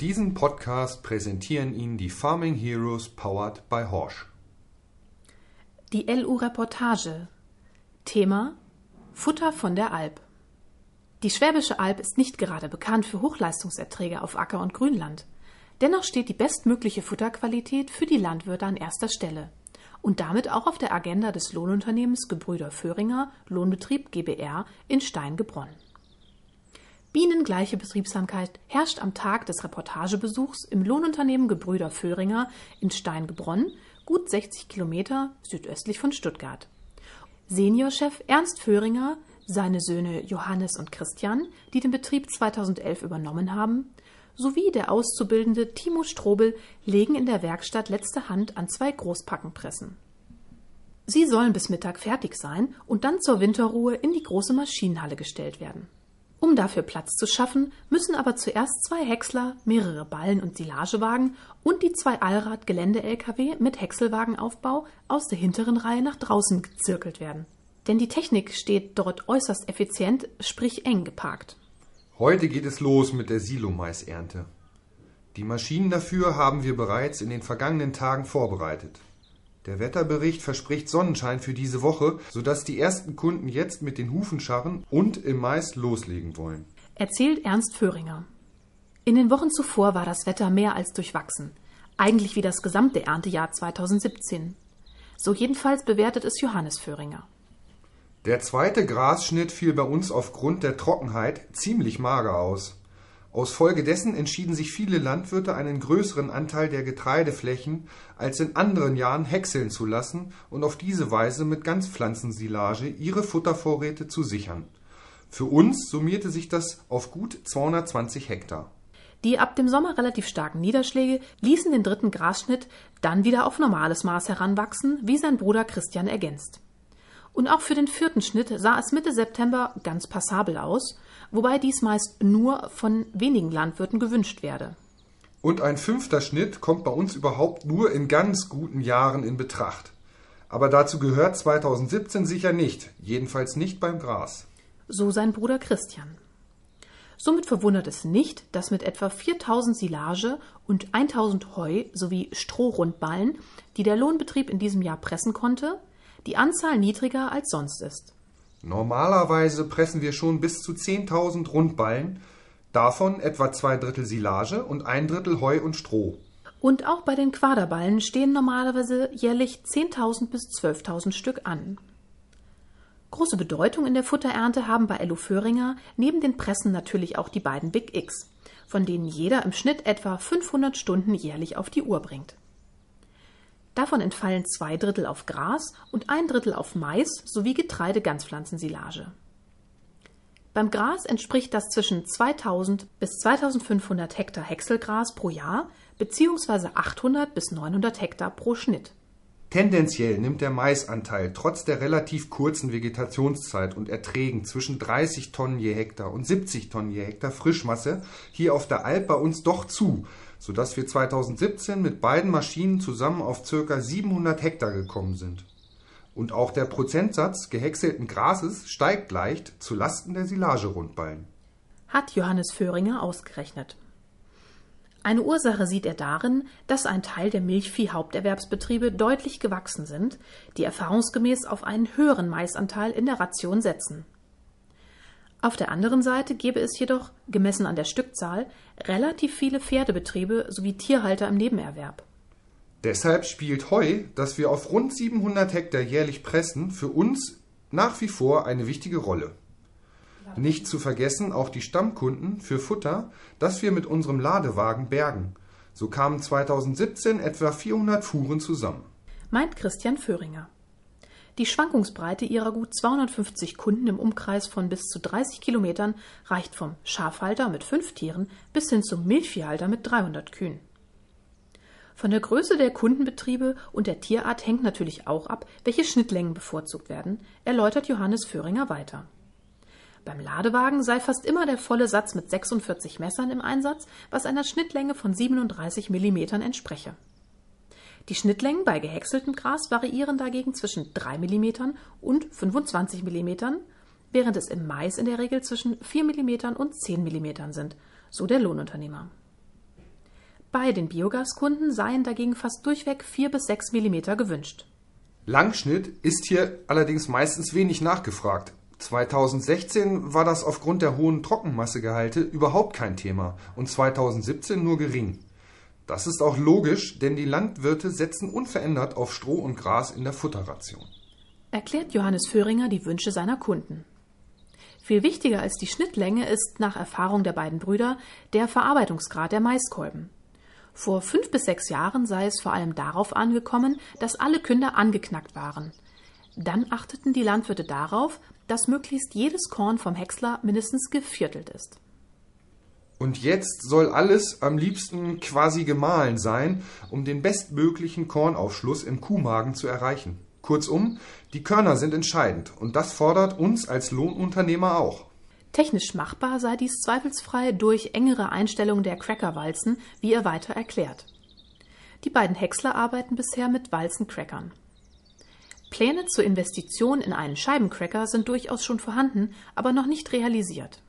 Diesen Podcast präsentieren Ihnen die Farming Heroes powered by Horsch. Die LU Reportage. Thema Futter von der Alp. Die Schwäbische Alb ist nicht gerade bekannt für Hochleistungserträge auf Acker- und Grünland. Dennoch steht die bestmögliche Futterqualität für die Landwirte an erster Stelle und damit auch auf der Agenda des Lohnunternehmens Gebrüder Föhringer Lohnbetrieb GbR in Steingebronn. Bienengleiche Betriebsamkeit herrscht am Tag des Reportagebesuchs im Lohnunternehmen Gebrüder Föhringer in Steingebronn, gut 60 Kilometer südöstlich von Stuttgart. Seniorchef Ernst Föhringer, seine Söhne Johannes und Christian, die den Betrieb 2011 übernommen haben, sowie der Auszubildende Timo Strobel legen in der Werkstatt letzte Hand an zwei Großpackenpressen. Sie sollen bis Mittag fertig sein und dann zur Winterruhe in die große Maschinenhalle gestellt werden. Um dafür Platz zu schaffen, müssen aber zuerst zwei Häcksler, mehrere Ballen- und Silagewagen und die zwei Allrad-Gelände-Lkw mit Häckselwagenaufbau aus der hinteren Reihe nach draußen gezirkelt werden. Denn die Technik steht dort äußerst effizient, sprich eng geparkt. Heute geht es los mit der Silomaisernte. Die Maschinen dafür haben wir bereits in den vergangenen Tagen vorbereitet. Der Wetterbericht verspricht Sonnenschein für diese Woche, sodass die ersten Kunden jetzt mit den Hufen scharren und im Mais loslegen wollen. Erzählt Ernst Föhringer. In den Wochen zuvor war das Wetter mehr als durchwachsen. Eigentlich wie das gesamte Erntejahr 2017. So jedenfalls bewertet es Johannes Föhringer. Der zweite Grasschnitt fiel bei uns aufgrund der Trockenheit ziemlich mager aus. Aus Folge dessen entschieden sich viele Landwirte, einen größeren Anteil der Getreideflächen als in anderen Jahren häckseln zu lassen und auf diese Weise mit Ganzpflanzensilage ihre Futtervorräte zu sichern. Für uns summierte sich das auf gut 220 Hektar. Die ab dem Sommer relativ starken Niederschläge ließen den dritten Grasschnitt dann wieder auf normales Maß heranwachsen, wie sein Bruder Christian ergänzt. Und auch für den vierten Schnitt sah es Mitte September ganz passabel aus, wobei dies meist nur von wenigen Landwirten gewünscht werde. Und ein fünfter Schnitt kommt bei uns überhaupt nur in ganz guten Jahren in Betracht. Aber dazu gehört 2017 sicher nicht, jedenfalls nicht beim Gras. So sein Bruder Christian. Somit verwundert es nicht, dass mit etwa 4000 Silage und 1000 Heu sowie Strohrundballen, die der Lohnbetrieb in diesem Jahr pressen konnte, die Anzahl niedriger als sonst ist. Normalerweise pressen wir schon bis zu 10.000 Rundballen, davon etwa zwei Drittel Silage und ein Drittel Heu und Stroh. Und auch bei den Quaderballen stehen normalerweise jährlich 10.000 bis 12.000 Stück an. Große Bedeutung in der Futterernte haben bei Ello Föhringer neben den Pressen natürlich auch die beiden Big X, von denen jeder im Schnitt etwa 500 Stunden jährlich auf die Uhr bringt. Davon entfallen zwei Drittel auf Gras und ein Drittel auf Mais sowie Getreide-Ganzpflanzensilage. Beim Gras entspricht das zwischen 2000 bis 2500 Hektar Häckselgras pro Jahr bzw. 800 bis 900 Hektar pro Schnitt. Tendenziell nimmt der Maisanteil trotz der relativ kurzen Vegetationszeit und Erträgen zwischen 30 Tonnen je Hektar und 70 Tonnen je Hektar Frischmasse hier auf der Alp bei uns doch zu, sodass wir 2017 mit beiden Maschinen zusammen auf ca. 700 Hektar gekommen sind. Und auch der Prozentsatz gehäckselten Grases steigt leicht zu Lasten der Silagerundballen. Hat Johannes Föhringer ausgerechnet. Eine Ursache sieht er darin, dass ein Teil der Milchvieh-Haupterwerbsbetriebe deutlich gewachsen sind, die erfahrungsgemäß auf einen höheren Maisanteil in der Ration setzen. Auf der anderen Seite gäbe es jedoch, gemessen an der Stückzahl, relativ viele Pferdebetriebe sowie Tierhalter im Nebenerwerb. Deshalb spielt Heu, das wir auf rund 700 Hektar jährlich pressen, für uns nach wie vor eine wichtige Rolle. Nicht zu vergessen auch die Stammkunden für Futter, das wir mit unserem Ladewagen bergen. So kamen 2017 etwa 400 Fuhren zusammen. Meint Christian Föhringer. Die Schwankungsbreite ihrer gut 250 Kunden im Umkreis von bis zu 30 Kilometern reicht vom Schafhalter mit fünf Tieren bis hin zum Milchviehhalter mit 300 Kühen. Von der Größe der Kundenbetriebe und der Tierart hängt natürlich auch ab, welche Schnittlängen bevorzugt werden, erläutert Johannes Föhringer weiter. Beim Ladewagen sei fast immer der volle Satz mit 46 Messern im Einsatz, was einer Schnittlänge von 37 Millimetern entspreche. Die Schnittlängen bei gehäckseltem Gras variieren dagegen zwischen 3 mm und 25 mm, während es im Mais in der Regel zwischen 4 mm und 10 mm sind, so der Lohnunternehmer. Bei den Biogaskunden seien dagegen fast durchweg 4 bis 6 mm gewünscht. Langschnitt ist hier allerdings meistens wenig nachgefragt. 2016 war das aufgrund der hohen Trockenmassegehalte überhaupt kein Thema und 2017 nur gering. Das ist auch logisch, denn die Landwirte setzen unverändert auf Stroh und Gras in der Futterration. Erklärt Johannes Föhringer die Wünsche seiner Kunden. Viel wichtiger als die Schnittlänge ist nach Erfahrung der beiden Brüder der Verarbeitungsgrad der Maiskolben. Vor fünf bis sechs Jahren sei es vor allem darauf angekommen, dass alle Künder angeknackt waren. Dann achteten die Landwirte darauf, dass möglichst jedes Korn vom Häcksler mindestens geviertelt ist. Und jetzt soll alles am liebsten quasi gemahlen sein, um den bestmöglichen Kornaufschluss im Kuhmagen zu erreichen. Kurzum, die Körner sind entscheidend und das fordert uns als Lohnunternehmer auch. Technisch machbar sei dies zweifelsfrei durch engere Einstellung der Crackerwalzen, wie er weiter erklärt. Die beiden Häcksler arbeiten bisher mit Walzencrackern. Pläne zur Investition in einen Scheibencracker sind durchaus schon vorhanden, aber noch nicht realisiert.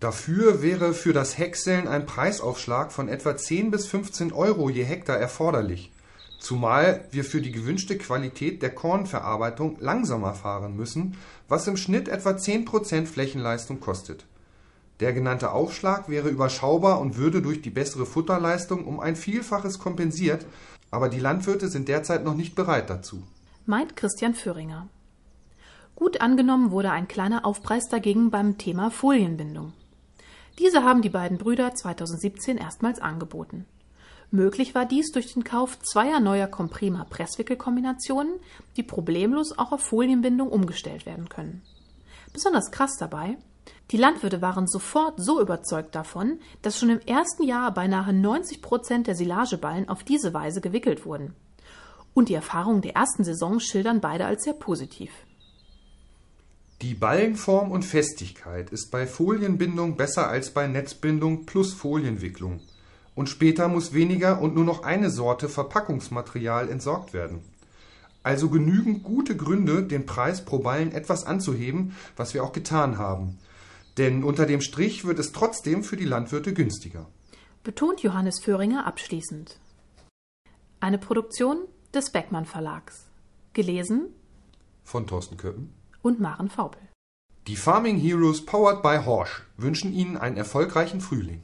Dafür wäre für das Häckseln ein Preisaufschlag von etwa 10 bis 15 Euro je Hektar erforderlich, zumal wir für die gewünschte Qualität der Kornverarbeitung langsamer fahren müssen, was im Schnitt etwa 10 Prozent Flächenleistung kostet. Der genannte Aufschlag wäre überschaubar und würde durch die bessere Futterleistung um ein Vielfaches kompensiert, aber die Landwirte sind derzeit noch nicht bereit dazu meint Christian Föhringer. Gut angenommen wurde ein kleiner Aufpreis dagegen beim Thema Folienbindung. Diese haben die beiden Brüder 2017 erstmals angeboten. Möglich war dies durch den Kauf zweier neuer Comprima Presswickelkombinationen, die problemlos auch auf Folienbindung umgestellt werden können. Besonders krass dabei, die Landwirte waren sofort so überzeugt davon, dass schon im ersten Jahr beinahe 90 Prozent der Silageballen auf diese Weise gewickelt wurden. Und die Erfahrungen der ersten Saison schildern beide als sehr positiv. Die Ballenform und Festigkeit ist bei Folienbindung besser als bei Netzbindung plus Folienwicklung. Und später muss weniger und nur noch eine Sorte Verpackungsmaterial entsorgt werden. Also genügend gute Gründe, den Preis pro Ballen etwas anzuheben, was wir auch getan haben. Denn unter dem Strich wird es trotzdem für die Landwirte günstiger. Betont Johannes Föhringer abschließend. Eine Produktion des Beckmann Verlags. Gelesen von Thorsten Köppen und Maren Faupel. Die Farming Heroes powered by Horsch wünschen Ihnen einen erfolgreichen Frühling.